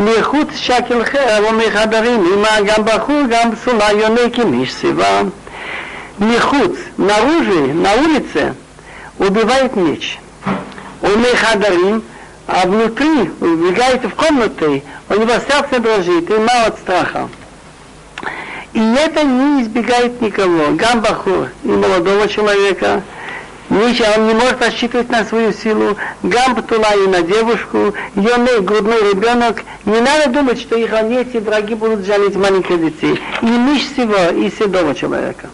מחוץ שקל חרב ומחדרים, има גם בחור, גם פסולה, יונקי משסיבה. מחוץ, наружу, на улице, убивает меч. Умехадарим, а внутри убегает в комнаты, у него сердце дрожит и мало от страха. И это не избегает никого, гамбахур, и молодого человека, Ничего, он не может рассчитывать на свою силу. Гамбтула и на девушку, Йоне, грудной ребенок. Не надо думать, что их они, эти враги, будут жалеть маленьких детей. И миш всего, и седого человека.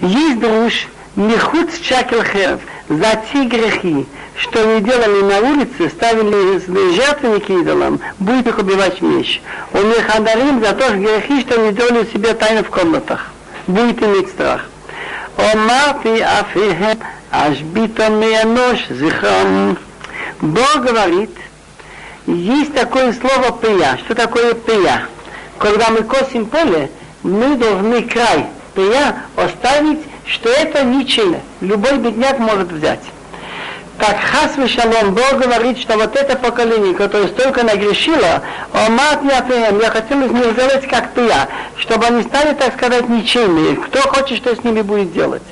Есть друж, Мехуд Чакел Херв, за те грехи, что они делали на улице, ставили жертвенники идолам, будет их убивать меч. У Мехадарим за то же грехи, что они делали у себя тайно в комнатах. Будет иметь страх. Омафи афихем ажбита нож зихрам. Бог говорит, есть такое слово пия. Что такое пия? Когда мы косим поле, мы должны край пия оставить, что это ничего. Любой бедняк может взять. Так Хас Шалом, Бог говорит, что вот это поколение, которое столько нагрешило, Омат Яфеем, я хотел из них сделать как ты я, чтобы они стали, так сказать, ничейные. Кто хочет, что с ними будет делать.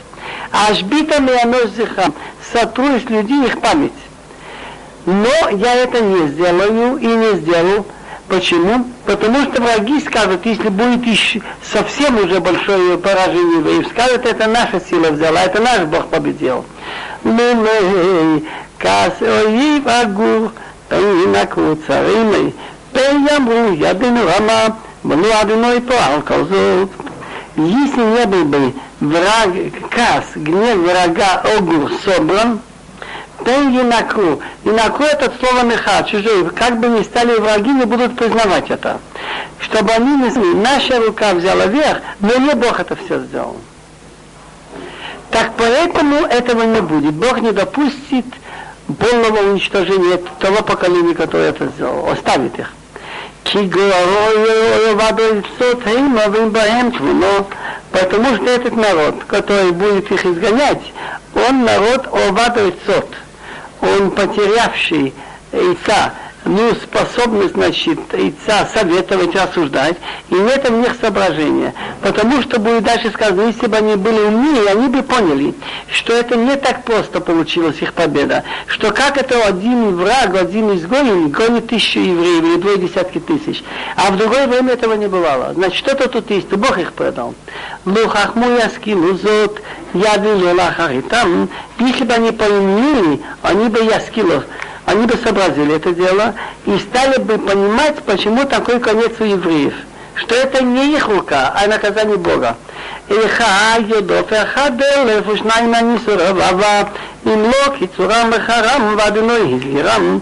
Ашбита Мианос Зихам, сотру из людей их память. Но я это не сделаю и не сделаю. Почему? Потому что враги скажут, если будет еще совсем уже большое поражение евреев, скажут, это наша сила взяла, это наш Бог победил. מיני כעס אויב הגור בין הקבוצרים בין יאמרו ידינו רמה ולא אדינוי פה על כל זאת. Если не был бы враг, кас, гнев врага Огур собран, Пен Юнаку. Юнаку это слово меха, чужие. Как бы ни стали враги, не будут признавать это. Чтобы они не знали, наша рука взяла верх, но не Бог это все сделал. Так поэтому этого не будет. Бог не допустит полного уничтожения того поколения, которое это сделало. Оставит их. Потому что этот народ, который будет их изгонять, он народ овадой сот, он потерявший яйца, ну, способность, значит, яйца советовать, осуждать, и нет в них соображения. Потому что будет дальше сказано, если бы они были умнее, они бы поняли, что это не так просто получилась их победа, что как это один враг, один изгонин гонит тысячу евреев или двое десятки тысяч, а в другое время этого не бывало. Значит, что-то тут есть, Бог их предал. Лухахму яскилу зот, яду там, если бы они поумнели, они бы яскилу они бы сообразили это дело и стали бы понимать, почему такой конец у евреев. Что это не их рука, а наказание Бога. אחד יודו ואחד אלף ושניים הניסוריו אבל אם לא קיצורם וחרם ואדוני הזהירם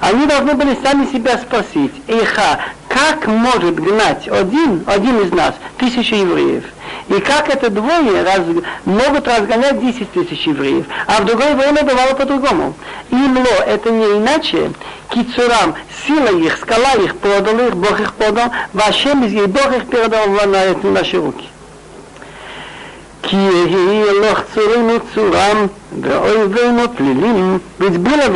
они должны были сами себя спросить. Эха, как может гнать один, один из нас, тысячу евреев? И как это двое раз, могут разгонять 10 тысяч евреев, а в другое время бывало по-другому. Имло это не иначе, кицурам, сила их, скала их подал их, Бог их подал, вашем из Бог их передал на эти наши руки. כי יהי לך צורים מצורם ואויבינו פלילים, ведь было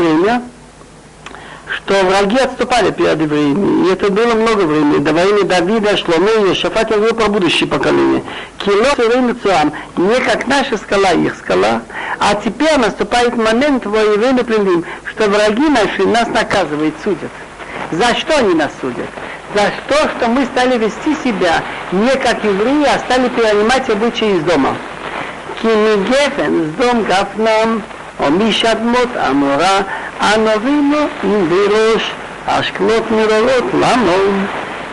время, что враги отступали перед евреями. И это было много времени. До войны Давида, Шломе и Шафат я говорю про будущее поколение. Кило Цуам, не как наша скала, их скала. А теперь наступает момент во время плелим, что враги наши нас наказывают, судят. За что они нас судят? За то, что мы стали вести себя не как евреи, а стали перенимать обычаи из дома. Кимигефен с дом гафнам, או משדמות עמורה, ענובינו עם בראש, ашклот мировод ламон,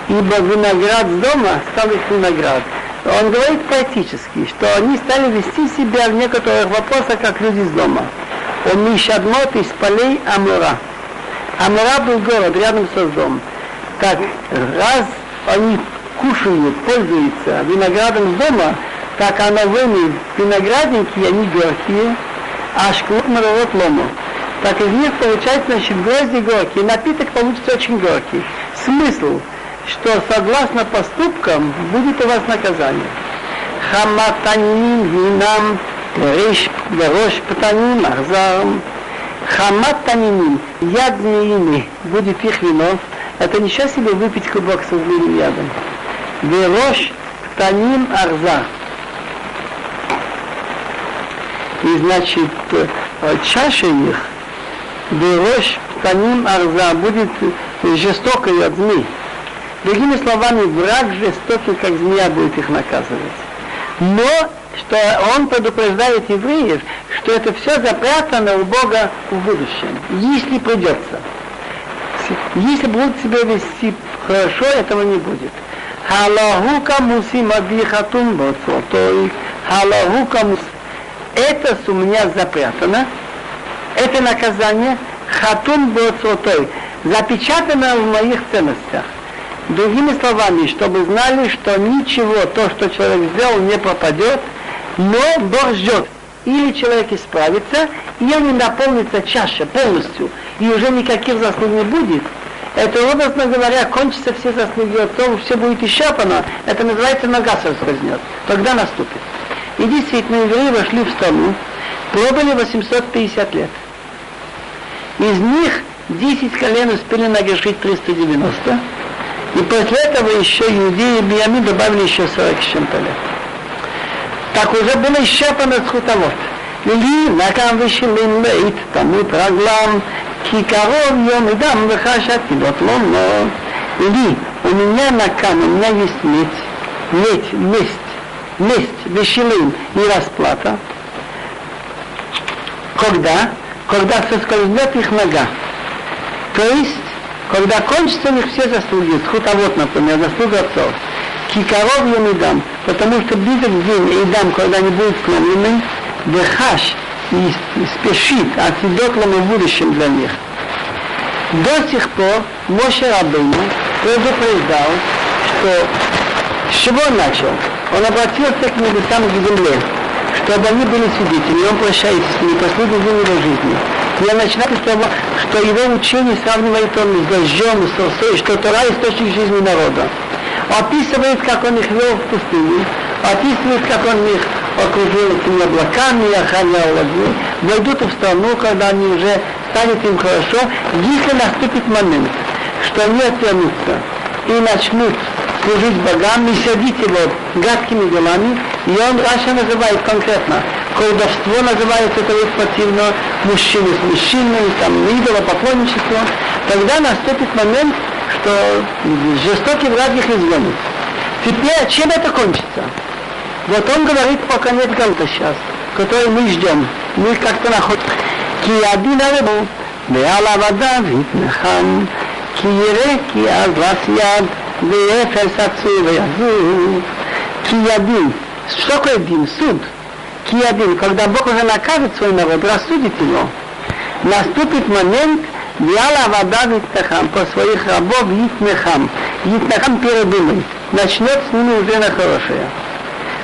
ибо виноград с дома стал их виноград. Он говорит поэтически, что они стали вести себя в некоторых вопросах, как люди с дома. Он Мишадмот из полей Амура. Амура был город рядом со домом. Так, раз они кушают, пользуются виноградом с дома, так ановыми виноградники, они горькие, а шклот лому. Так из них получается, значит, горький, напиток получится очень горький. Смысл, что согласно поступкам будет у вас наказание. Хаматаним винам, горош патаним, ахзаром. Хамат таниним, яд змеиный, будет их вино, Это ничего себе выпить кубок со злым ядом. Велош таним арза. И значит, э, чаша их, Велош таним арза будет жестокой от змей. Другими словами, враг жестокий, как змея, будет их наказывать. Но что он предупреждает евреев, что это все запрятано у Бога в будущем, если придется. Если будут себя вести хорошо, этого не будет. Халахука мусим абихатун боцотой. Халахука мус. Это у меня запрятано. Это наказание хатун боцотой. Запечатано в моих ценностях. Другими словами, чтобы знали, что ничего, то, что человек сделал, не пропадет, но Бог ждет. Или человек исправится, или наполнится чаша полностью, и уже никаких заслуг не будет. Это, образно говоря, кончатся все заслуги отцов, все будет исчерпано. Это называется нога соскользнет. Тогда наступит. И действительно, евреи вошли в страну, пробыли 850 лет. Из них 10 колен успели нагрешить 390, и после этого еще иудеи и Биами добавили еще 40 с чем-то лет. Так уже было исчерпано схутовод. לי נקם ושלים לית תמות רגלם כי קרוב יום אדם וחש עתידות לא מאוד. לי, у меня накам, у меня есть медь, медь, месть, вешелин и расплата. Когда? Когда соскользнет их нога. То есть когда кончатся у них все заслуги, схутовод, например, заслуга отцов, кикаров я дам, потому что близок день и дам, когда они будут сломлены, дехаш и спешит, отсидет в будущем для них. До сих пор Моше Рабыну предупреждал, что с чего он начал? Он обратился к небесам к земле, чтобы они были свидетелями, он прощается с ними, последний день его жизни. Я начинаю того, что его учение сравнивает он с дождем, с росой, что Тора источник жизни народа. Описывает, как он их вел в пустыне, описывает, как он их окружил этими облаками, охранял огни, войдут в страну, когда они уже станет им хорошо, если наступит момент, что они отвернутся и начнут служить богам, не садите его гадкими делами, и он Раша называет конкретно, колдовство называется, это есть противно, мужчины с мужчиной, там, идолопоклонничество, тогда наступит момент, что жестокий враг их изгонит. Теперь чем это кончится? Вот он говорит, пока нет галта сейчас, который мы ждем. Мы как-то находим. כי הדין הרבו, ועל עבדיו יתנחם, כי יראה כי אז לס יד, ואפס עצור ויזור. כי ידין, что такое дин? Суд. Киядин, когда Бог уже накажет свой народ, рассудит его, наступит момент, Виала вода Витнахам, по своих рабов Витнахам. Витнахам передумает. Начнет с ними уже на хорошее.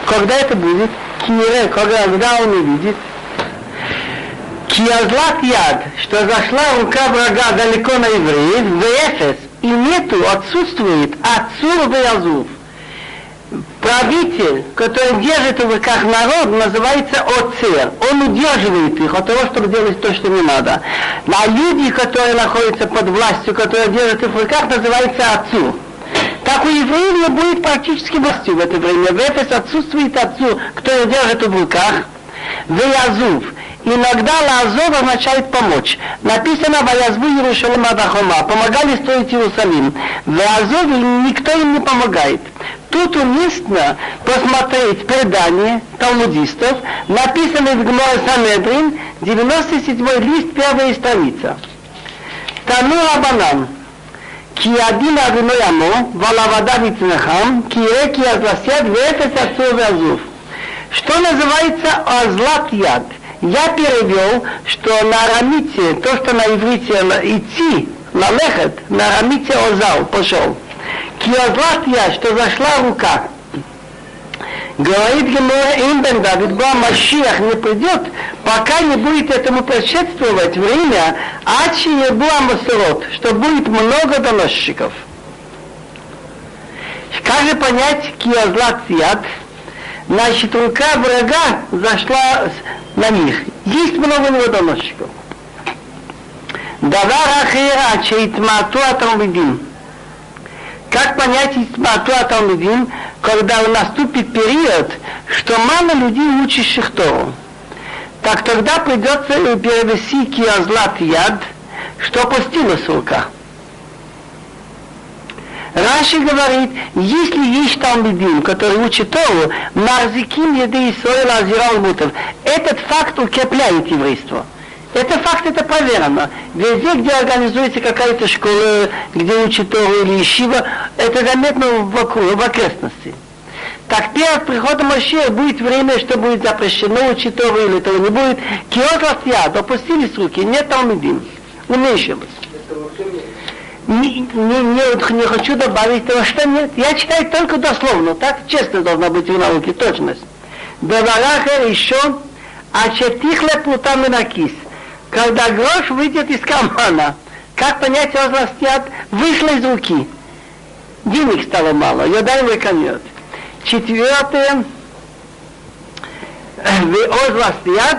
Когда это будет? Кире, когда он увидит, Киазлат яд, что зашла рука врага далеко на евреев, в Эфес, и нету, отсутствует Ацур Веязув правитель, который держит в руках народ, называется оцер. Он удерживает их от того, чтобы делать то, что не надо. А люди, которые находятся под властью, которые держат их в руках, называется отцу. Так у евреев не будет практически власти в это время. В Эфес отсутствует отцу, который держит в руках. Веязув. Иногда лазов означает помочь. Написано Ваязбу Иерушалим Адахома. Помогали строить Иерусалим. В Азове никто им не помогает. Тут уместно посмотреть предание талмудистов, написанное в Гморе Санедрин, 97 лист, первая страница. Тану Абанам. כי הדין אבינו ימו, ועל עבדיו יצנחם, כי יראה כי אזלסד ואפס עצור ועזוב. Что называется азлат яд? я перевел, что на арамите, то, что на иврите идти, на лехет, на арамите озал, пошел. Киозлат я, что зашла рука. Говорит Гемора, им бен Давид, Машиах не придет, пока не будет этому предшествовать время, ачи не Масурот, что будет много доносчиков. Как же понять киозлат яд? значит, рука врага зашла на них. Есть много неводоносчиков. Давар ахира чейтмату аталмидин. Как понять итмату аталмидин, когда наступит период, что мало людей, учащих Тору? Так тогда придется перевести киазлат яд, что опустилась рука. Раши говорит, если есть талмидим, который учит Тору, марзиким еды Исраила азирал мутов, этот факт укрепляет еврейство. Это факт, это проверено. Везде, где организуется какая-то школа, где учат Тору или Ишива, это заметно вокруг, в окрестности. Так перед приходом Машея будет время, что будет запрещено учить Тору или того не будет. Киот ластья, допустились руки, нет талмидим, уменьшилось не, не, не, хочу добавить того, что нет. Я читаю только дословно, так честно должна быть в науке, точность. Деварахер еще, а четихле плутам на кис. Когда грош выйдет из кармана, как понять, возрастят, вышло из руки. Денег стало мало, йодай выконет. Четвертое, возрастят,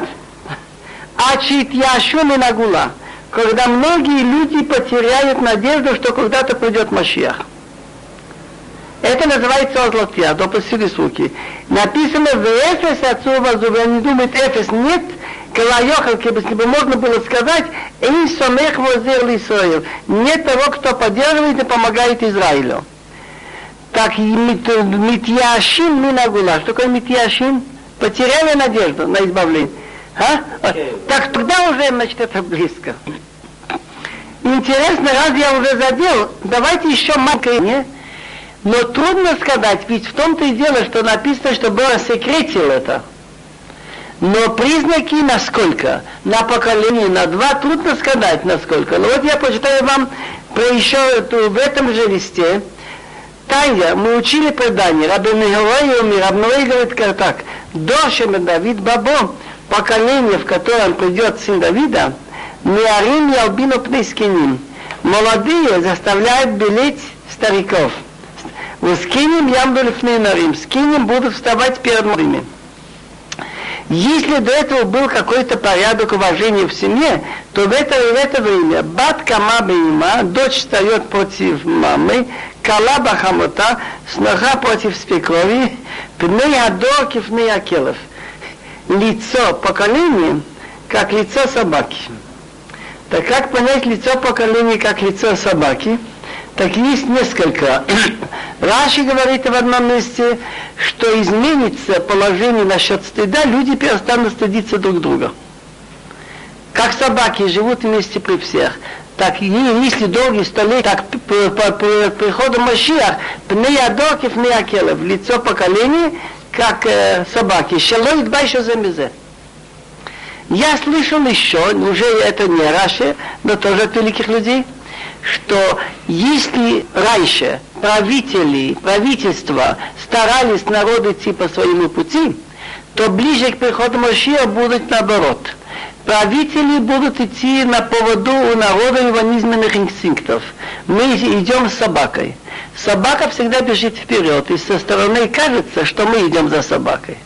а чит яшу нагула когда многие люди потеряют надежду, что когда-то придет Машиах. Это называется озлотия, допустили суки. Написано в Эфес отцу вазу, они думают, Эфес нет, Калайохал, если бы можно было сказать, Эй сомех возер Исраил. Нет того, кто поддерживает и помогает Израилю. Так, Митьяшин Минагула. Что такое Митьяшин? Потеряли надежду на избавление. А? Так тогда уже, значит, это близко. Интересно, раз я уже задел, давайте еще маленькое. Но трудно сказать, ведь в том-то и дело, что написано, что было секретил это. Но признаки насколько? На поколение, на два, трудно сказать насколько. Но вот я почитаю вам про еще эту, в этом же листе. Таня, мы учили предание, Рабин Герои, Рабной говорит так. Дошем Давид Бабо, поколение, в котором придет сын Давида, Неарим ялбину пнискиним. Молодые заставляют белеть стариков. Скинем ямду нарим. Скинем будут вставать перед молодыми. Если до этого был какой-то порядок уважения в семье, то в это, в это время бат кама има, дочь встает против мамы, кала бахамута, сноха против спекрови, пней адор кифней акелов. Лицо поколения, как лицо собаки. Так как понять лицо поколения как лицо собаки? Так есть несколько. Раши говорит в одном месте, что изменится положение насчет стыда, люди перестанут стыдиться друг друга. Как собаки живут вместе при всех. Так если долгие столетия, так по, по, по приходу Машиах, пнеядокив неакелев, лицо поколения, как э, собаки. Шелоид байшо замезе. Я слышал еще, уже это не Раши, но тоже от великих людей, что если раньше правители, правительства старались народы идти по своему пути, то ближе к приходу Машия будут наоборот. Правители будут идти на поводу у народа его низменных инстинктов. Мы идем с собакой. Собака всегда бежит вперед, и со стороны кажется, что мы идем за собакой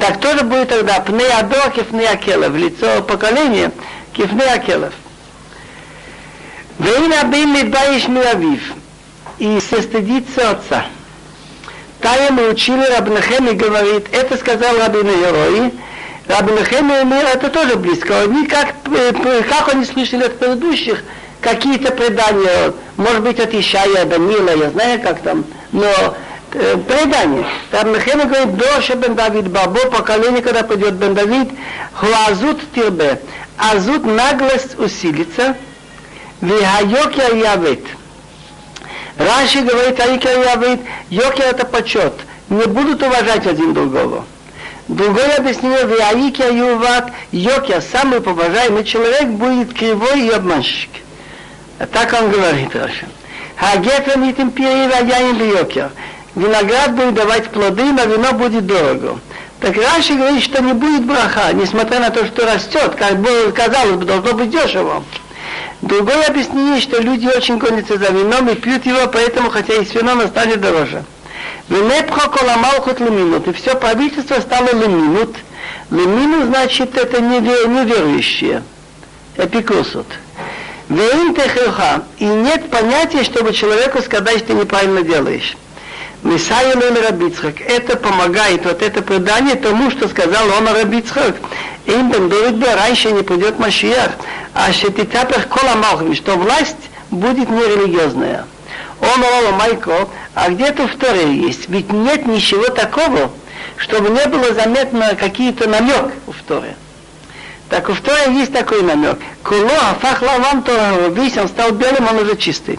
так тоже будет тогда кифны акелев, лицо поколения кифны акелев. Вейна бин мидбаиш миавив, и се стыдится отца. Тая мы учили Рабнахем и говорит, это сказал Рабин Герой, Рабнахем и мир, это тоже близко. Они как, как они слышали от предыдущих, какие-то предания, может быть, от Ишая, Данила, я знаю, как там, но Э, предание. Там Мехема говорит, Доша бен Давид Бабо, поколение, когда пойдет бен Давид, Хуазут тирбе. Азут наглость усилится, Вихайокер явит. Раши говорит, Айкер явит, Йокер это почет. Не будут уважать один другого. Другое объяснение, Виаикер юват, Йокер, самый поважаемый человек, будет кривой и обманщик. Так он говорит, Раша. Хагефер митим пири ваяин бьокер виноград будет давать плоды, но вино будет дорого. Так раньше говорит, что не будет браха, несмотря на то, что растет, как бы казалось бы, должно быть дешево. Другое объяснение, что люди очень гонятся за вином и пьют его, поэтому, хотя и с вином, станет дороже. Венепхо коламалхут леминут. И все правительство стало леминут. Леминут значит это неверующие. Эпикусут. Техилха. И нет понятия, чтобы человеку сказать, что ты неправильно делаешь. Мисаю Рабицхак. Это помогает, вот это предание тому, что сказал он Рабицхак. Им бен раньше не придет Машиях, а шетитапер кола малхим, что власть будет нерелигиозная. Он Ола Майко, а где-то в Торе есть. Ведь нет ничего такого, чтобы не было заметно какие-то намек в Торе. Так в Торе есть такой намек. Куло афах лаван Тора, весь он стал белым, он уже чистый.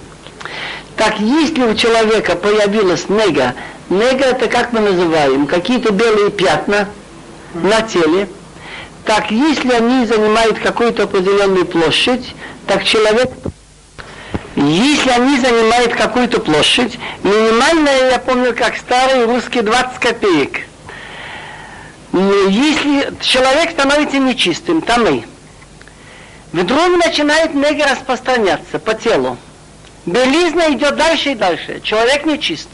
Так если у человека появилась нега, нега это как мы называем, какие-то белые пятна на теле, так если они занимают какую-то определенную площадь, так человек если они занимают какую-то площадь, минимальная, я помню, как старый русский 20 копеек. Если человек становится нечистым, тамы, вдруг начинает нега распространяться по телу. Белизна идет дальше и дальше. Человек нечист.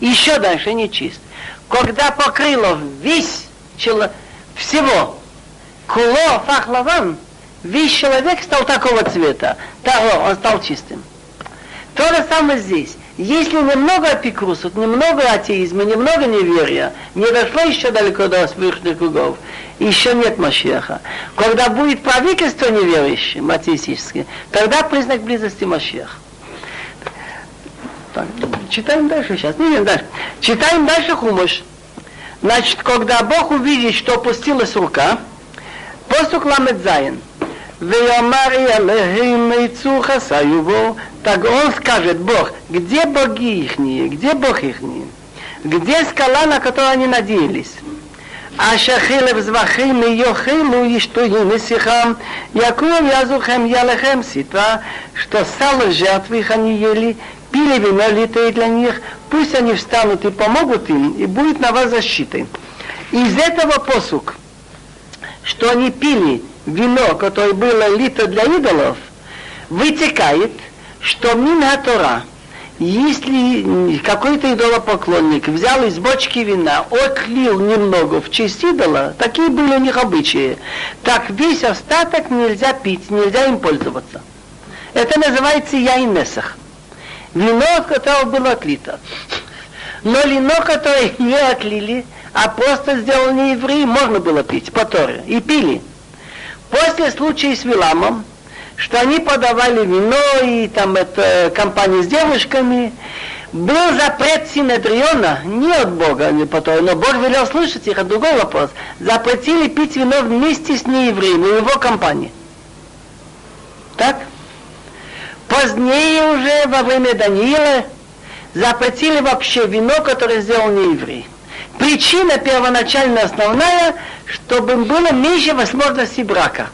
Еще дальше нечист. Когда покрыло весь чело, всего, куло фахлаван, весь человек стал такого цвета, того он стал чистым. То же самое здесь. Если немного апикрусов, немного атеизма, немного неверия, не дошло еще далеко до верхних кругов, еще нет Машеха. Когда будет правительство неверующим, атеистическое, тогда признак близости Машеха оставим. Читаем дальше сейчас. Ну, не, не, дальше. Читаем дальше хумыш. Значит, когда Бог увидит, что опустилась рука, посук ламет заин. Так он скажет, Бог, где боги ихние, где Бог ихние? Где скала, на которую они надеялись? А шахилев звахим и йохилу и что и несихам, яков язухем ялехем ситва, что сало жертвы их они ели, пили вино литое для них, пусть они встанут и помогут им, и будет на вас защитой. Из этого посук, что они пили вино, которое было лито для идолов, вытекает, что Минха Тора, если какой-то идолопоклонник взял из бочки вина, отлил немного в честь идола, такие были у них обычаи, так весь остаток нельзя пить, нельзя им пользоваться. Это называется яйнесах. Вино, от было отлито. Но вино, которое не отлили, а просто сделали евреи, можно было пить по Торе. И пили. После случая с Виламом, что они подавали вино и там это компании с девушками, был запрет Синедриона, не от Бога, не по но Бог велел слышать их, а другой вопрос. Запретили пить вино вместе с неевреем в его компании. Так? Позднее уже, во время Даниила, запретили вообще вино, которое сделал нееврей. Причина первоначальная, основная, чтобы было меньше возможности брака.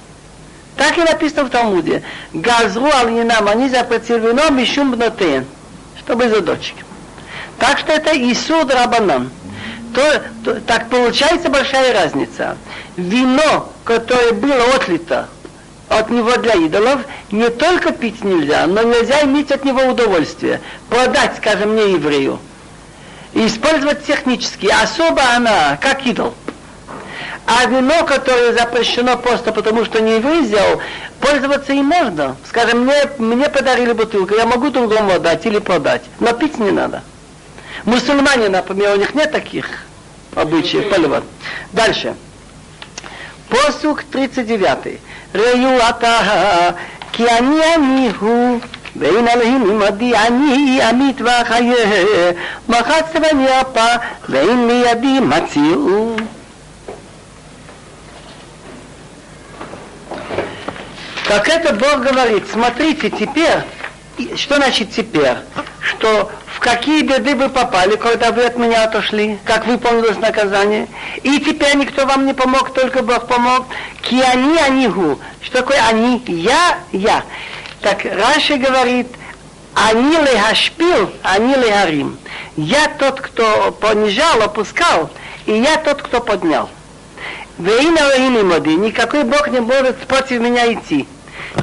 Так и написано в Талмуде. Газру алинам, они запретили вино мишум бнотен, чтобы за дочки. Так что это Исуд Рабанан. То, то, так получается большая разница. Вино, которое было отлито от него для идолов, не только пить нельзя, но нельзя иметь от него удовольствие. Продать, скажем, не еврею и использовать технически. Особо она, как идол. А вино, которое запрещено просто потому, что не еврей сделал, пользоваться им можно. Скажем, мне, мне подарили бутылку, я могу другому отдать или продать, но пить не надо. Мусульмане, например, у них нет таких обычаев поливать. Дальше. Посук 39. Рею ата киани аниху ואין אלוהים עמדי אני עמית ואחיה מחצת ואני אפה ואין לידי מציאות Как это Бог говорит, смотрите, теперь, что значит теперь? Что в какие беды вы попали, когда вы от меня отошли, как выполнилось наказание, и теперь никто вам не помог, только Бог помог. Киани анигу. Что такое они? Я, я. Так Раши говорит, они лехашпил, они лехарим. Я тот, кто понижал, опускал, и я тот, кто поднял. Никакой Бог не может против меня идти.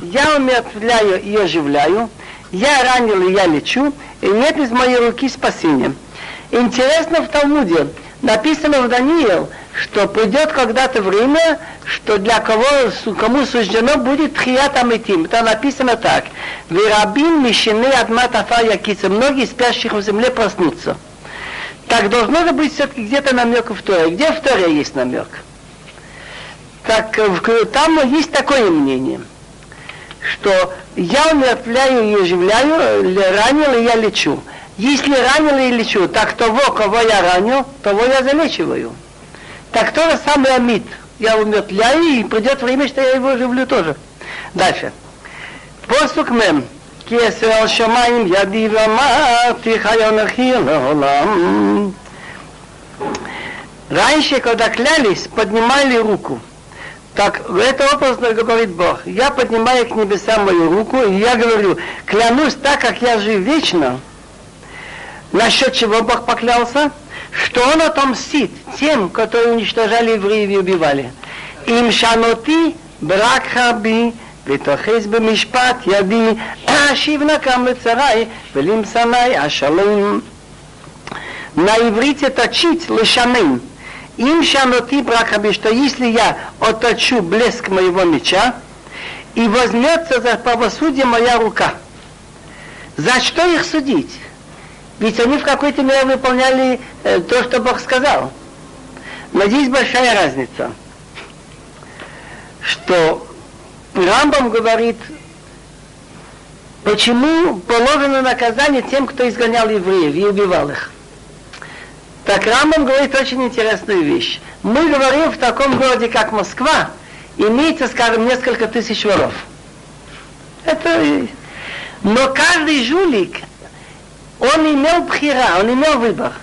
Я умертвляю и оживляю, я ранил и я лечу, и нет из моей руки спасения. Интересно в Талмуде, написано в Даниил, что придет когда-то время, что для кого, кому суждено будет тхият амитим. Это написано так. Верабин мишины адмат афар якица. Многие спящих в земле проснутся. Так должно же быть все-таки где-то намек в Торе. Где в Торе есть намек? Так там есть такое мнение, что я умертвляю и оживляю, ранил и я лечу. Если ранил и лечу, так того, кого я ранил, того я залечиваю. Так то же самое амит. Я умертвляю, и придет время, что я его оживлю тоже. Дальше. Посук мем. כסר על שמיים ידי ואמרתי חיון אחי לעולם. Раньше, когда клялись, поднимали руку. Так, это образно говорит Бог. Я поднимаю к небесам мою руку, и я говорю, клянусь так, как я жив вечно. Насчет чего Бог поклялся? Что Он отомстит тем, которые уничтожали евреев и убивали. Им шаноти брак хаби, ותאחז במשפט ידי, אשיב נקם לצרי, ולמסמי השלום. На иврите точить лошаным. Им шаноти бракаби, что если я оточу блеск моего меча, и возьмется за правосудие моя рука. За что их судить? Ведь они в какой-то мере выполняли э, то, что Бог сказал. Но здесь большая разница, что Рамбам говорит, почему положено наказание тем, кто изгонял евреев и убивал их. Так Рамбам говорит очень интересную вещь. Мы говорим в таком городе, как Москва, имеется, скажем, несколько тысяч воров. Это... Но каждый жулик, он имел пхера, он имел выбор.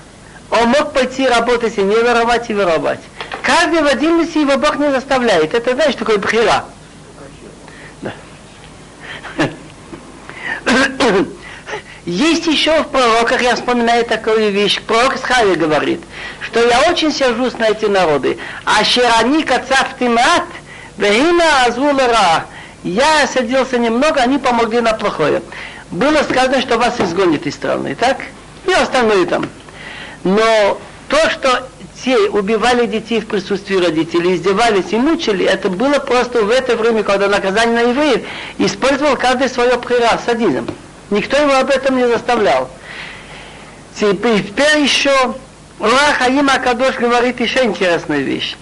Он мог пойти работать и не воровать, и воровать. Каждый в отдельности его Бог не заставляет. Это знаешь, такое пхера. Есть еще в пророках, я вспоминаю такую вещь, пророк Схави говорит, что я очень сержусь на эти народы. А шерани кацав тимат, вегина азулера. Я садился немного, они помогли на плохое. Было сказано, что вас изгонят из страны, так? И остальное там. Но то, что те убивали детей в присутствии родителей, издевались и мучили, это было просто в это время, когда наказание на евреев использовал каждый свое прира, садизм. Никто его об этом не заставлял. Теперь еще Рахаим Акадош говорит еще интересную вещь.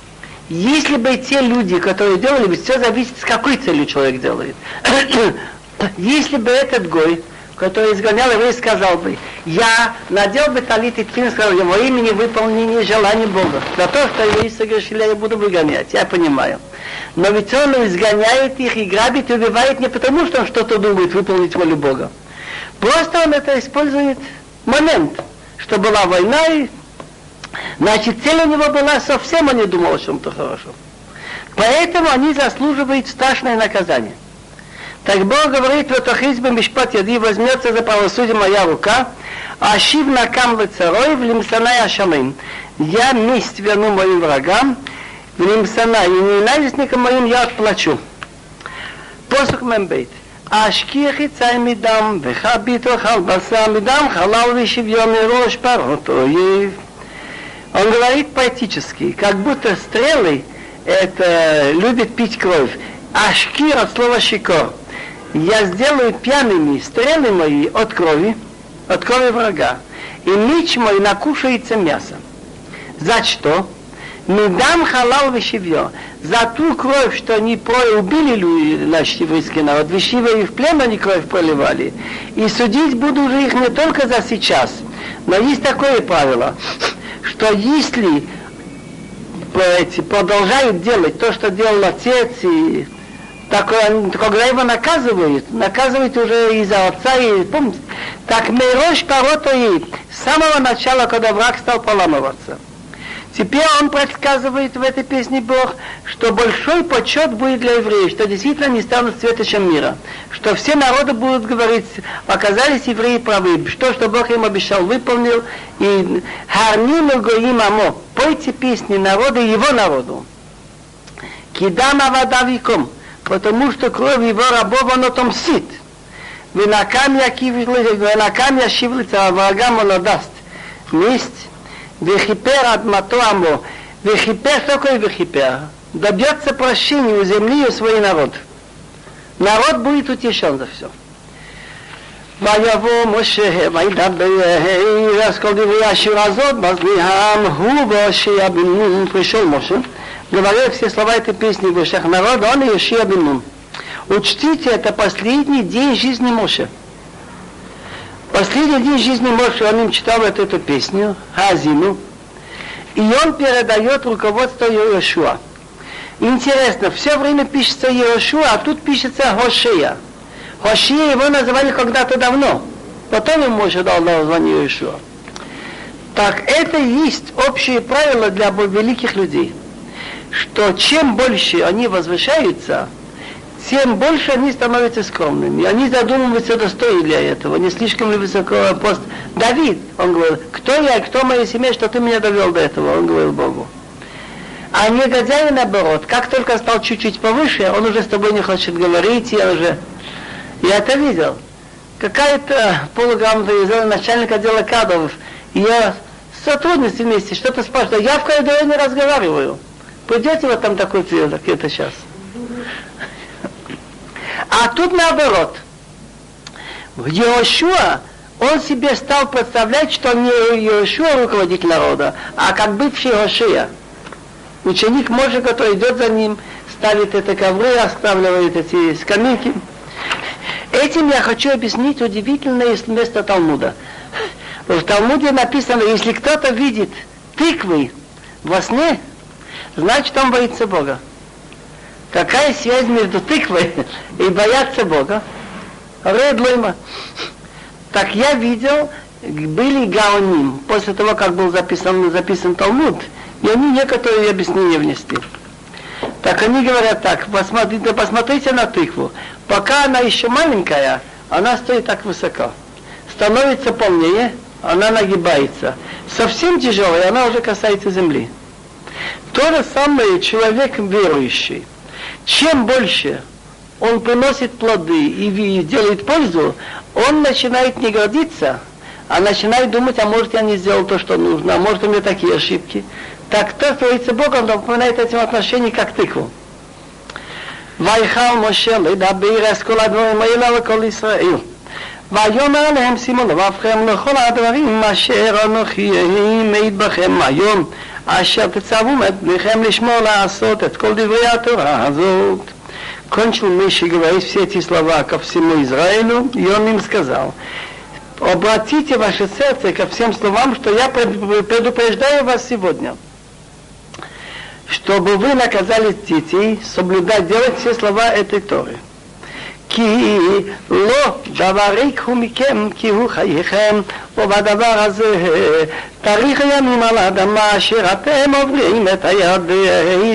Если бы те люди, которые делали, все зависит, с какой целью человек делает. Если бы этот гой, который изгонял еврея, сказал бы, я надел бы талит и тфин, сказал, его имени выполнение желаний Бога. За то, что евреи согрешили, я буду выгонять, я понимаю. Но ведь он изгоняет их и грабит, и убивает не потому, что он что-то думает выполнить волю Бога. Просто он это использует момент, что была война, и значит цель у него была совсем, он не думал о чем-то хорошем. Поэтому они заслуживают страшное наказание. Так Бог говорит, вот охизбе мишпат яди возьмется за правосудие моя рука, а шив на кам царой в лимсанай ашалим. Я месть верну моим врагам, в лимсанай, и ненавистникам моим я отплачу. Посух мембейт. אשכיח יצאי מדם, וחביתוך על בשר מדם, халал ושוויון מראש פרות אויב. Он говорит поэтически, как будто стрелы это любит пить кровь. Ашкир от слова щекор. Я сделаю пьяными стрелы мои от крови, от крови врага. И меч мой накушается мясом. За что? Медам халал вешивьё. За ту кровь, что они убили люди, наш еврейский народ, вешивы и в плен они кровь проливали. И судить буду уже их не только за сейчас, но есть такое правило, что если эти, продолжают делать то, что делал отец, и так, когда его наказывают, наказывают уже из-за отца, и помните, так Мейрош Паротои, с самого начала, когда враг стал поламываться – Теперь он предсказывает в этой песне Бог, что большой почет будет для евреев, что действительно не станут светочем мира, что все народы будут говорить, оказались евреи правы, что, что Бог им обещал, выполнил, и харнину гоим амо, пойте песни народа его народу. Кидам авадавиком, потому что кровь его рабов он отомстит. Винакам яшив лица, врагам он отдаст. Месть וכיפר אדמתו עמו, Вехипер, что такое вехипер? Добьется прощения у земли и у свой народ. Народ будет утешен за все. ויבוא משה וידבר אז כל דברי השיר הזאת מזליהם הוא והושיע בן נון пришел Моше говорил все слова этой песни в ушах народа он и Йошия бен Нун учтите это последний день жизни Моше последний день жизни Моше он им читал вот эту песню Хазину и он передает руководство Йошуа интересно все время пишется Йошуа а тут пишется Хошея Хошия его называли когда-то давно. Потом ему Моше дал название Иешуа. Так это и есть общее правило для великих людей, что чем больше они возвышаются, тем больше они становятся скромными. Они задумываются, достойны для этого, не слишком ли высоко пост. Давид, он говорил, кто я, кто моя семья, что ты меня довел до этого, он говорил Богу. А негодяй наоборот, как только стал чуть-чуть повыше, он уже с тобой не хочет говорить, он уже я это видел. Какая-то полуграмотная начальник отдела кадров, ее сотрудницы вместе что-то спрашивают. Я в коридоре не разговариваю. Пойдете вот там такой цвет, как это сейчас. А тут наоборот. Йошуа, он себе стал представлять, что не Йошуа руководитель народа, а как бывший Йошия. Ученик Може, который идет за ним, ставит это ковры, оставляет эти скамейки. Этим я хочу объяснить удивительное место Талмуда. В Талмуде написано, если кто-то видит тыквы во сне, значит он боится Бога. Какая связь между тыквой и бояться Бога? Редлойма. Так я видел, были гаоним, после того, как был записан, записан Талмуд, и они некоторые объяснения внесли. Так они говорят так, посмотрите, посмотрите на тыкву. Пока она еще маленькая, она стоит так высоко. Становится полнее, она нагибается. Совсем тяжелая, она уже касается земли. То же самое человек верующий. Чем больше он приносит плоды и делает пользу, он начинает не гордиться, а начинает думать, а может я не сделал то, что нужно, а может у меня такие ошибки. Так то, что говорится Богом, напоминает этим отношением как тыкву. ויכל משה לדבר את כל הדברים האלה לכל ישראל. ויאמר להם שימו לבבכם לכל הדברים אשר אנוכי מעיד בכם היום, אשר תצוו את בניכם לשמור לעשות את כל דברי התורה הזאת. Кончил Миша говорить все эти слова ко всему Израилю, и он им сказал, обратите ваше сердце ко всем словам, что я предупреждаю вас сегодня чтобы вы наказали детей соблюдать, делать все слова этой Торы. כי לא דבר יקחו מכם כי הוא חייכם ובדבר הזה תאריך הימים על האדמה אשר אתם עוברים את היד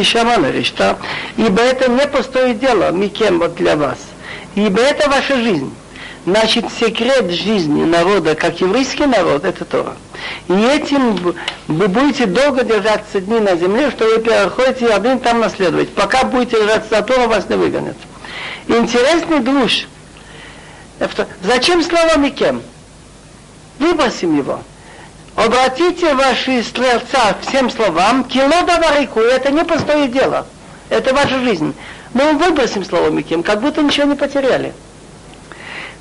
שמה לרשתה ибо это не пустое дело מכם для вас ибо это ваша жизнь Значит, секрет жизни народа, как еврейский народ, это Тора. И этим вы будете долго держаться дни на земле, что вы переходите один там наследовать. Пока будете держаться за Тора, вас не выгонят. Интересный душ. Зачем слово кем? Выбросим его. Обратите ваши сердца всем словам, кило даварику, это не простое дело. Это ваша жизнь. Но выбросим слово Микем, как будто ничего не потеряли.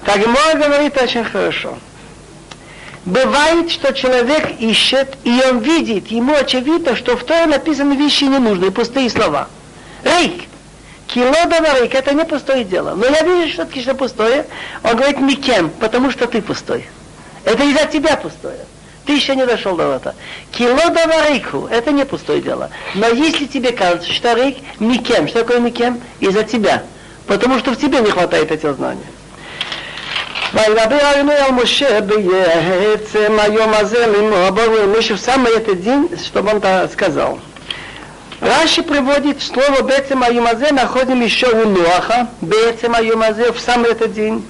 Так Гемора говорит очень хорошо. Бывает, что человек ищет, и он видит, ему очевидно, что в Торе написаны вещи ненужные, пустые слова. Рейк, кило рейк, это не пустое дело. Но я вижу, что это пустое. Он говорит, никем, потому что ты пустой. Это из-за тебя пустое. Ты еще не дошел до этого. Кило рейку, это не пустое дело. Но если тебе кажется, что рейк никем, что такое никем? Из-за тебя. Потому что в тебе не хватает этих знаний. וידבר אדוני על משה בעצם היום הזה למנוע Миша в самый этот день, чтобы он так сказал. Раши приводит слово Бецем Аюмазе, находим еще у Ноаха, Бецем Аюмазе в самый этот день.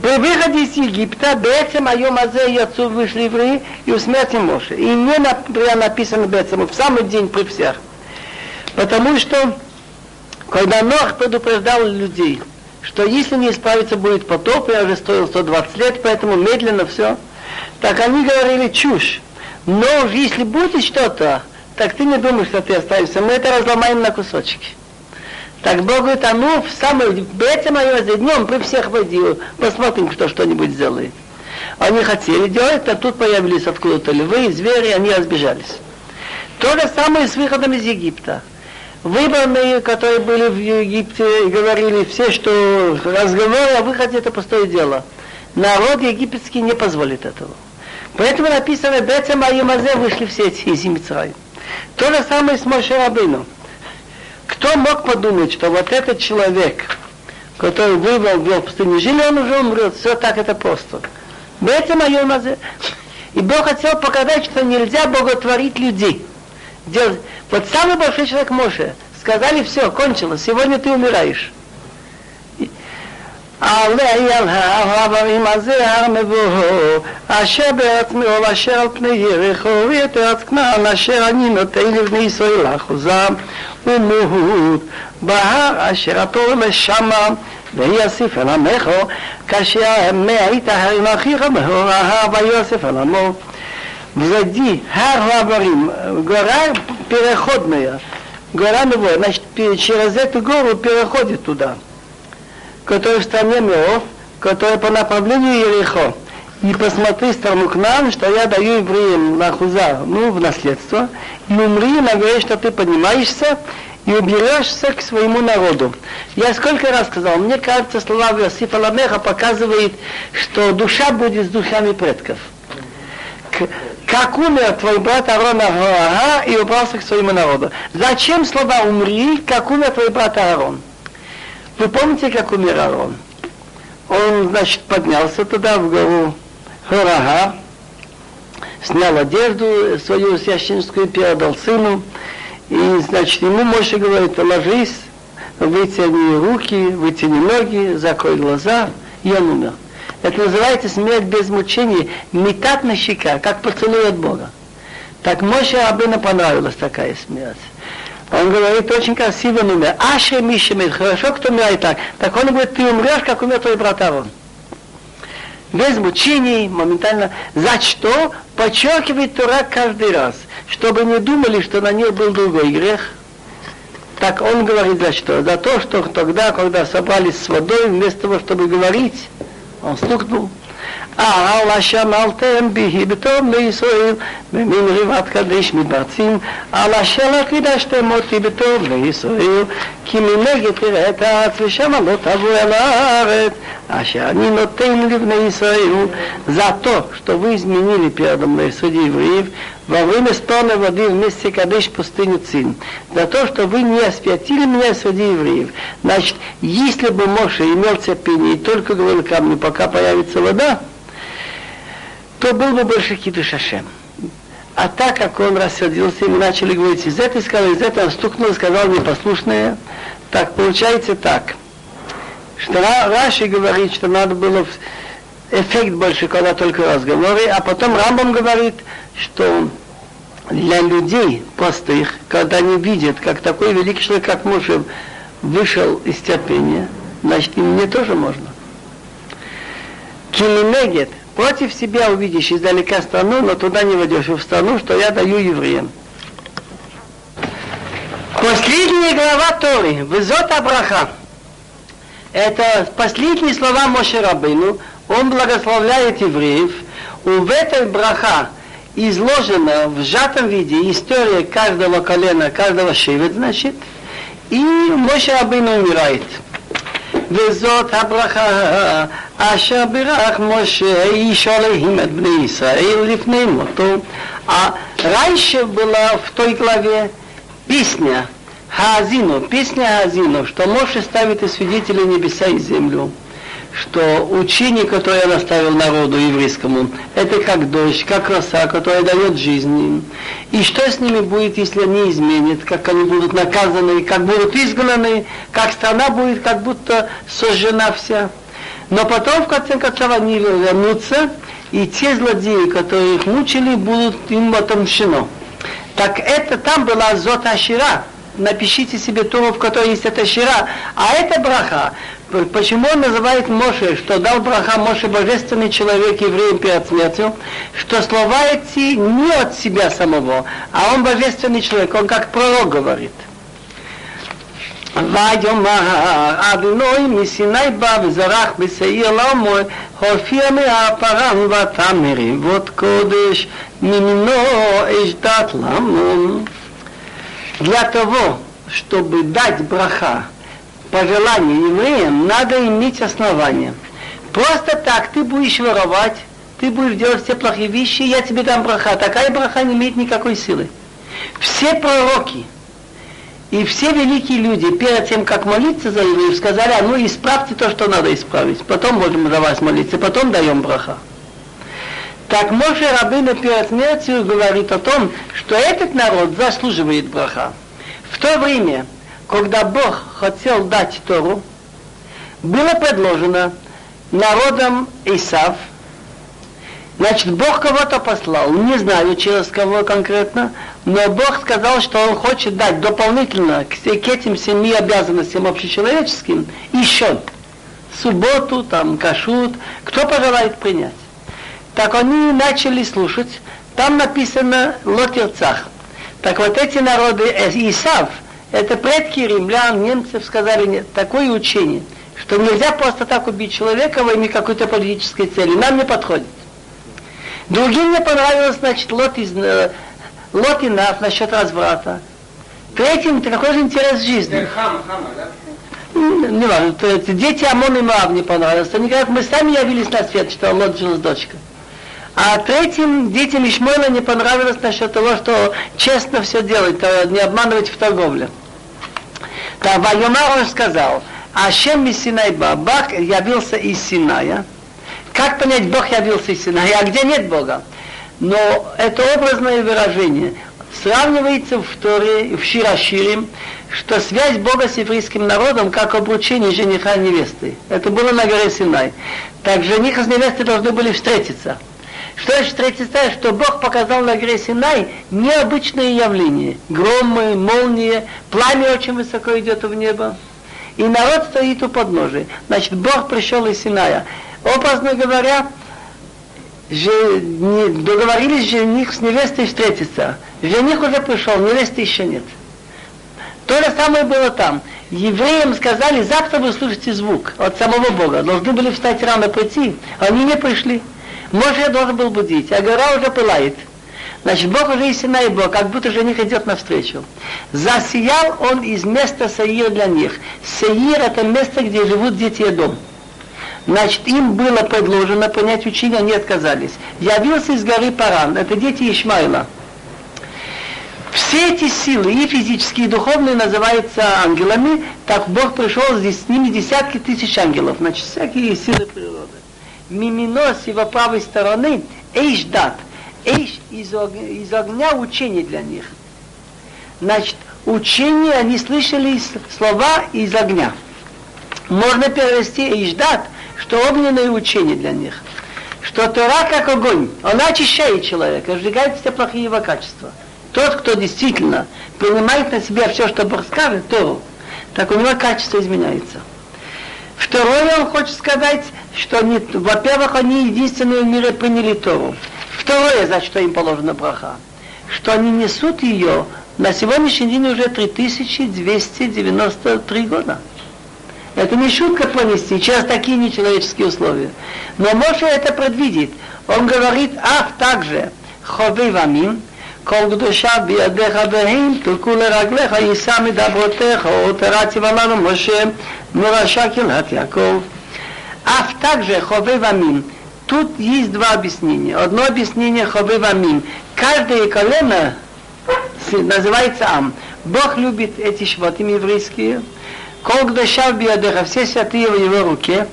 При выходе из Египта Бецем Аюмазе и отцу вышли евреи и у смерти Моше. И не написано Бецем, в самый день при всех. Потому что, когда Нох предупреждал людей, что если не исправиться, будет потоп, я уже стоил 120 лет, поэтому медленно все. Так они говорили чушь. Но если будет что-то, так ты не думаешь, что ты останешься. Мы это разломаем на кусочки. Так Бог а ну, в самый, в этом моем днем при всех води, посмотрим, кто что-нибудь сделает. Они хотели делать, а тут появились откуда-то львы, звери, они разбежались. То же самое с выходом из Египта. Выбранные, которые были в Египте, говорили все, что разговоры о выходе это пустое дело. Народ египетский не позволит этого. Поэтому написано, Бецем Аюмазе вышли все эти из Мицраим. То же самое с Моше Рабыну. Кто мог подумать, что вот этот человек, который выбрал в пустыне, жили, он уже умрет. Все так это просто. Бецем Аюмазе. И Бог хотел показать, что нельзя боготворить людей. Делать. Вот самый большой человек Моше. Сказали, все, кончилось, сегодня ты умираешь. עלי על העברים הזה הר מבוהו, אשר בארץ מאול אשר על פני יריחו, ואת ארץ כנען אשר אני נותן לבני ישראל לאחוזם ומהות, בהר אשר התור לשמה, ויוסיף אל עמך, כאשר היית הרים אחיך בהור ההר, ויוסף אל עמו. Взади Хар Лаварим, гора переходная, гора Мево, значит, через эту гору переходит туда Который в стране Меов, который по направлению Ерехо. И посмотри страну к нам, что я даю евреям на хуза, ну, в наследство, и умри, говорит, что ты поднимаешься и уберешься к своему народу. Я сколько раз сказал, мне кажется, слова Иосифа Ламеха показывает, что душа будет с душами предков. Как умер твой брат Аарон Ага и убрался к своему народу. Зачем слова умри, как умер твой брат Аарон? Вы помните, как умер Аарон? Он, значит, поднялся туда, в гору Хорага, снял одежду свою священскую, передал сыну, и, значит, ему Моше говорит, ложись, вытяни руки, вытяни ноги, закрой глаза, и он умер. Это называется смерть без мучений, метат на щека, как поцелуй от Бога. Так Моше Абына понравилась такая смерть. Он говорит очень красиво умер. Аше Мишемит, хорошо, кто умирает так. Так он говорит, ты умрешь, как умер твой брат Арон. Без мучений, моментально. За что? Подчеркивает Тура каждый раз. Чтобы не думали, что на ней был другой грех. Так он говорит за что? За то, что тогда, когда собрались с водой, вместо того, чтобы говорить, он стукнул על אשר מלתם בי בתום לישראל, ומן ריבת קדש מתבצעים, על אשר לא קידשתם אותי בתום לישראל, כי מנגד תראה את הארץ ושמה לא תבוא אל הארץ, אשר אני נותן לבני ישראל. За то, что вы изменили передо мной среди евреев во время спорной воды вместе Кадыш пустыню Цин. За то, что вы не освятили меня среди евреев. Значит, если бы Моше имел терпение и только говорил камню, пока появится вода, то был бы больше кидуш Ашем. А так как он рассердился, и мы начали говорить из этой скалы, из этой он стукнул и сказал непослушное, так получается так, что Раши говорит, что надо было эффект больше, когда только разговоры, а потом Рамбам говорит, что для людей простых, когда они видят, как такой великий человек, как Моше, вышел из терпения, значит, и мне тоже можно. Килимегет – Против себя увидишь издалека страну, но туда не войдешь в страну, что я даю евреям. Последняя глава Торы, Везот Абраха. Это последние слова Моше Рабыну. Он благословляет евреев. В этой браха изложена в сжатом виде история каждого колена, каждого шивет, значит, и Моше Рабыну умирает. וזאת הברכה אשר בירך משה איש אלוהים את בני ישראל לפני מותו. А раньше была в той главе песня Хаазину, песня Хаазину, что Моше ставит и свидетели небеса и землю что учение, которое он оставил народу еврейскому, это как дождь, как роса, которая дает жизнь. И что с ними будет, если они изменят, как они будут наказаны, как будут изгнаны, как страна будет как будто сожжена вся. Но потом, в конце концов, они вернутся, и те злодеи, которые их мучили, будут им отомщено. Так это там была Зота Ашира, напишите себе Тору, в которой есть эта щира. А это браха Почему он называет Моше, что дал браха Моше божественный человек евреям перед смертью, что слова эти не от себя самого, а он божественный человек, он как пророк говорит. ויאמר אדינוי מסיני בא וזרח בשעיר לעמו הופיע מהפרם ותמר עבוד קודש מימינו אש דת למון. для того, чтобы дать браха по желанию евреям, надо иметь основание. Просто так ты будешь воровать, ты будешь делать все плохие вещи, я тебе дам браха. Такая браха не имеет никакой силы. Все пророки и все великие люди перед тем, как молиться за евреев, сказали, а ну исправьте то, что надо исправить. Потом можем за вас молиться, потом даем браха. Так Моше Рабына перед смертью говорит о том, что этот народ заслуживает браха. В то время, когда Бог хотел дать Тору, было предложено народом Исав, значит, Бог кого-то послал, не знаю через кого конкретно, но Бог сказал, что Он хочет дать дополнительно к, к этим семи обязанностям общечеловеческим еще субботу, там, кашут, кто пожелает принять. Так они начали слушать, там написано лотерцах. Так вот эти народы, э, Исав – это предки римлян, немцев сказали, нет, такое учение, что нельзя просто так убить человека во имя какой-то политической цели. Нам не подходит. Другим не понравилось, значит, лот из, э, лот и наф насчет разврата. Третьим, это какой же интерес жизни? Хама, хама, да? Не важно, дети Амон и Маав не понравилось. Они говорят, мы сами явились на свет, что Лот жил с дочкой. А третьим детям Ишмойла не понравилось насчет того, что честно все делать, не обманывать в торговле. Да, Вайомар сказал, Ашем из Синай Бабак явился из Синая. Как понять, Бог явился из Синая, а где нет Бога? Но это образное выражение сравнивается в Торе, в Шираширим, что связь Бога с еврейским народом, как обручение жениха и невесты. Это было на горе Синай. Так жених с невестой должны были встретиться. Что значит встретиться? Что Бог показал на горе Синай необычное явление. Громы, молнии, пламя очень высоко идет в небо. И народ стоит у подножия. Значит, Бог пришел из Синая. Образно говоря, же, не, договорились жених с невестой встретиться. Жених уже пришел, невесты еще нет. То же самое было там. Евреям сказали, завтра вы слышите звук от самого Бога. Должны были встать рано прийти. Они не пришли. Моше должен был будить, а гора уже пылает. Значит, Бог уже из Синай Бог, как будто жених идет навстречу. Засиял он из места Саир для них. Саир это место, где живут дети Эдом. Значит, им было предложено понять учение, они отказались. Явился из горы Паран, это дети Ишмаила. Все эти силы, и физические, и духовные, называются ангелами, так Бог пришел здесь с ними десятки тысяч ангелов, значит, всякие силы природы мимино с его правой стороны, эйш дат, эйш из, из огня учение для них. Значит, учение, они слышали слова из огня. Можно перевести эйш дат, что огненное учение для них. Что Тора как огонь, она очищает человека, сжигает все плохие его качества. Тот, кто действительно принимает на себя все, что Бог скажет, Тору, так у него качество изменяется. Второе, он хочет сказать, что, они, во-первых, они единственные в мире приняли Тору. Второе, за что им положена браха, что они несут ее на сегодняшний день уже 3293 года. Это не шутка понести, сейчас такие нечеловеческие условия. Но Моше это предвидит. Он говорит, ах, также, ховей вамим, כל קדושה בידיך והם תלכו לרגליך יישא מדברותיך ותורה ציווה לנו משה מרשע קהילת יעקב. אף также хове вамим. Тут есть два объяснения. Одно объяснение хове вамим. Каждое колено называется ам. Бог любит эти швотим еврейские. Кол гдашав биадеха, все святые в его руке.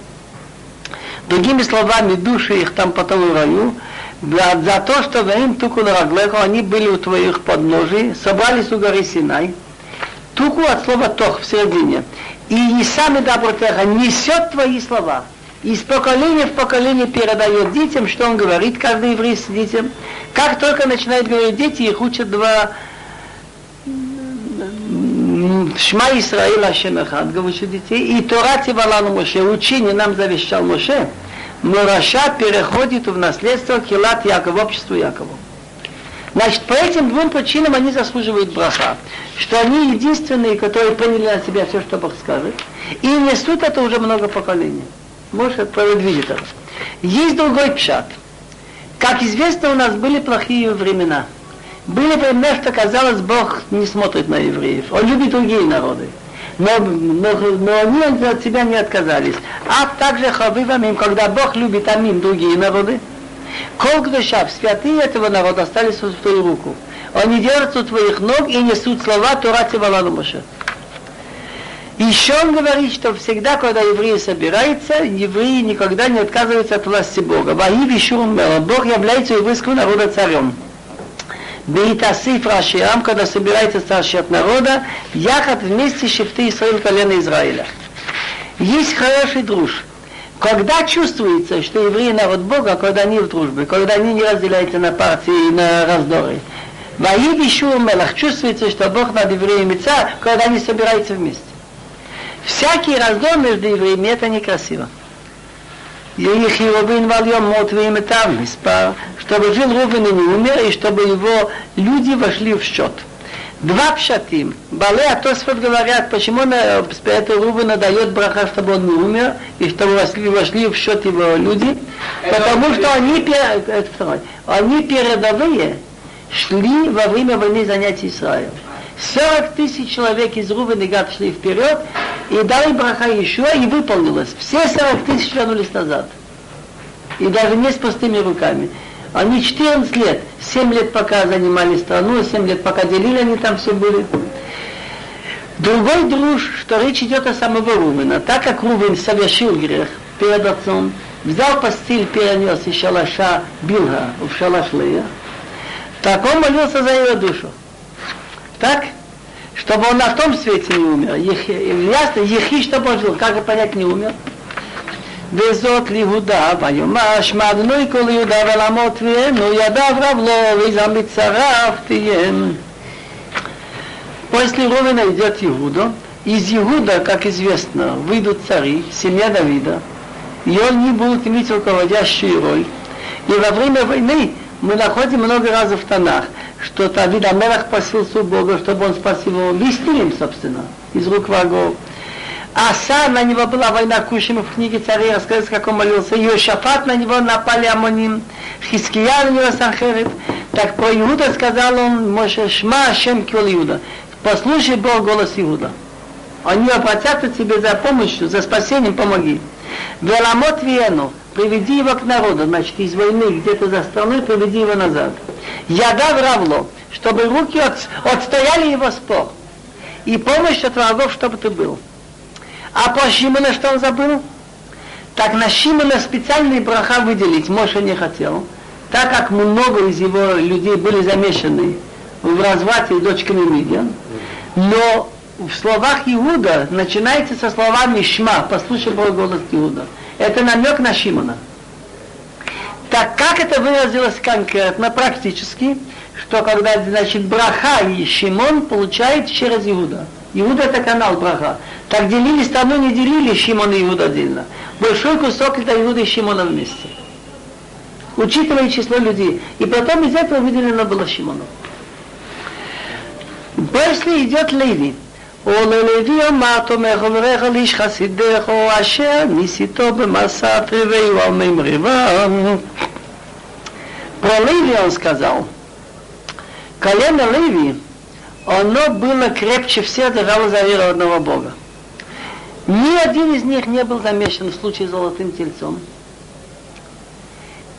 Другими словами, души их там потом в раю за, за то, что им туку на раглеху, они были у твоих подножий, собрались у горы Синай. Туку от слова тох в середине. И не сами добротеха несет твои слова. Из поколения в поколение передает детям, что он говорит, каждый еврей с детям. Как только начинает говорить дети, их учат два Шма Исраила Ашем Эхад, говорит детей, и Тора Тивалану Моше, учение нам завещал Моше, Мураша переходит в наследство Килат Якова, обществу Якова. Значит, по этим двум причинам они заслуживают браха. Что они единственные, которые приняли на себя все, что Бог скажет. И несут это уже много поколений. Может, видит это. Есть другой пшат. Как известно, у нас были плохие времена. Были времена, что казалось, Бог не смотрит на евреев. Он любит другие народы. Но, но, но они от себя не отказались. А также хавивамим, когда Бог любит амим другие народы, Кол греша, святые этого народа остались в твою руку. Они держатся у твоих ног и несут слова Тора Тивалану Моше. Еще он говорит, что всегда, когда евреи собираются, евреи никогда не отказываются от власти Бога. Бог является еврейского народа царем. Беитасиф Рашиам, когда собирается старший от народа, яхат вместе шифты Израиль колена Израиля. Есть хороший друж – когда чувствуется, что евреи народ Бога, когда они в дружбе, когда они не разделяются на партии и на раздоры. Ваиди Мелах чувствуется, что Бог над евреями царь, когда они собираются вместе. Всякий раздор между евреями это некрасиво. Ехи Рубин Вальем Мотвеем и там чтобы жил Рубин и не умер, и чтобы его люди вошли в счет. Два пшатим. Бале Атосфот говорят, почему на, это Рубина дает браха, чтобы он не умер, и чтобы вошли, вошли в счет его люди. Это потому что они, это второй, они передовые шли во время войны занятий Израилем. 40 тысяч человек из Рубина и Гад шли вперед, и дали браха еще, и выполнилось. Все 40 тысяч вернулись назад. И даже не с пустыми руками. Они 14 лет, 7 лет пока занимали страну, 7 лет пока делили, они там все были. Другой друж, что речь идет о самого Рувена. Так как Рувен совершил грех перед отцом, взял постель, перенес из шалаша Билга в шалаш Лея, так он молился за ее душу. Так? Чтобы он на том свете не умер. Ясно, Ехи, чтобы он жил. Как же понять, не умер? וזאת ליהודה, ויאמר שמע אדוני כל יהודה ולעמוד תביאנו, ידיו רב לו, ואיזה מצרף תהיין. После Ровена идет Иуда. Из Иуда, как известно, выйдут цари, семья Давида, и они будут иметь руководящую роль. И во время войны мы находим много раз в Танах, что Давид Амелах просился у Бога, чтобы он спас его Листилем, собственно, из рук врагов. Аса на него была война Кушим в книге царей, рассказывается, как он молился. Йошафат на него напали Амоним, Хиския на него Санхерет. Так про Иуда сказал он, Моше Шма Шем Кил Иуда. Послушай Бог голос Иуда. Они обратятся тебе за помощью, за спасением помоги. Веламот Виену, приведи его к народу, значит, из войны где-то за страной, приведи его назад. Яда Равло, чтобы руки от, отстояли его спор. И помощь от врагов, чтобы ты был. А по Шимона что он забыл? Так на Шимона специальный браха выделить Моша не хотел, так как много из его людей были замешаны в разврате дочками Мидьян. Но в словах Иуда начинается со словами «Шма», «Послушай Бог голос Иуда». Это намек на Шимона. Так как это выразилось конкретно, практически, что когда, значит, браха и Шимон получает через Иуда. Иуда это канал браха. Так делили страну, не делили Шимон и Иуда отдельно. Большой кусок это Иуда и Шимона вместе. Учитывая число людей. И потом из этого выделено было Шимону. После идет Леви. וללוי אמר תומך וברך על איש חסידך או אשר ניסיתו במסע טריבי ועלמי מריבה. Про Леви он сказал, колено Леви, оно было крепче всех, держало за веру одного Бога. Ни один из них не был замешан в случае с золотым тельцом.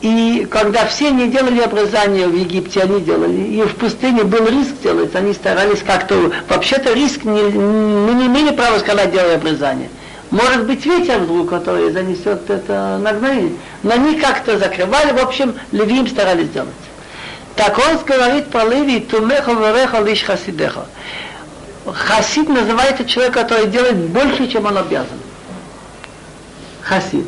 И когда все не делали обрезание в Египте, они делали. И в пустыне был риск делать, они старались как-то... Вообще-то риск, не, мы не имели права сказать, делай обрезание. Может быть ветер вдруг, который занесет это нагнание. Но они как-то закрывали, в общем, левиим старались делать. Так он говорит про Леви, тумеха вереха лишь хасидеха. Хасид называется человек, который делает больше, чем он обязан. Хасид.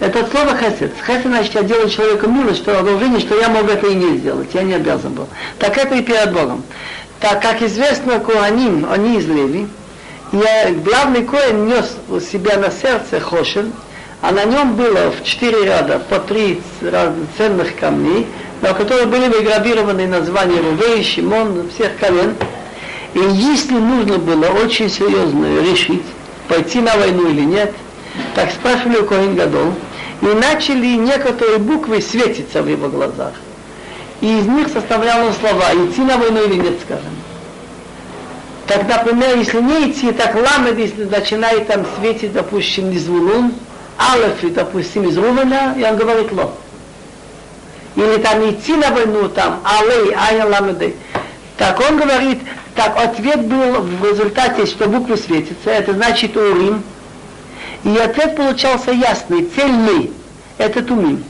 Это слово хасид. Хасид значит, я делаю человеку милость, что одолжение, что я мог это и не сделать, я не обязан был. Так это и перед Богом. Так как известно, Куаним, они из Леви, и главный коин нес у себя на сердце хошин, а на нем было в четыре ряда по три ценных камней, на которые были выгравированы названия Рувей, Шимон, всех колен. И если нужно было очень серьезно решить, пойти на войну или нет, так спрашивали у Коин Гадол, и начали некоторые буквы светиться в его глазах. И из них составлял он слова, идти на войну или нет, скажем. Так, например, если не идти, так ламед, если начинает там светить, допустим, из Вулун, Алеф, допустим, из Рувена, и он говорит ло. Или там идти на войну, там, алей, ая ламеды. Так он говорит, так ответ был в результате, что буквы светятся, это значит урим. И ответ получался ясный, цельный, это тумим.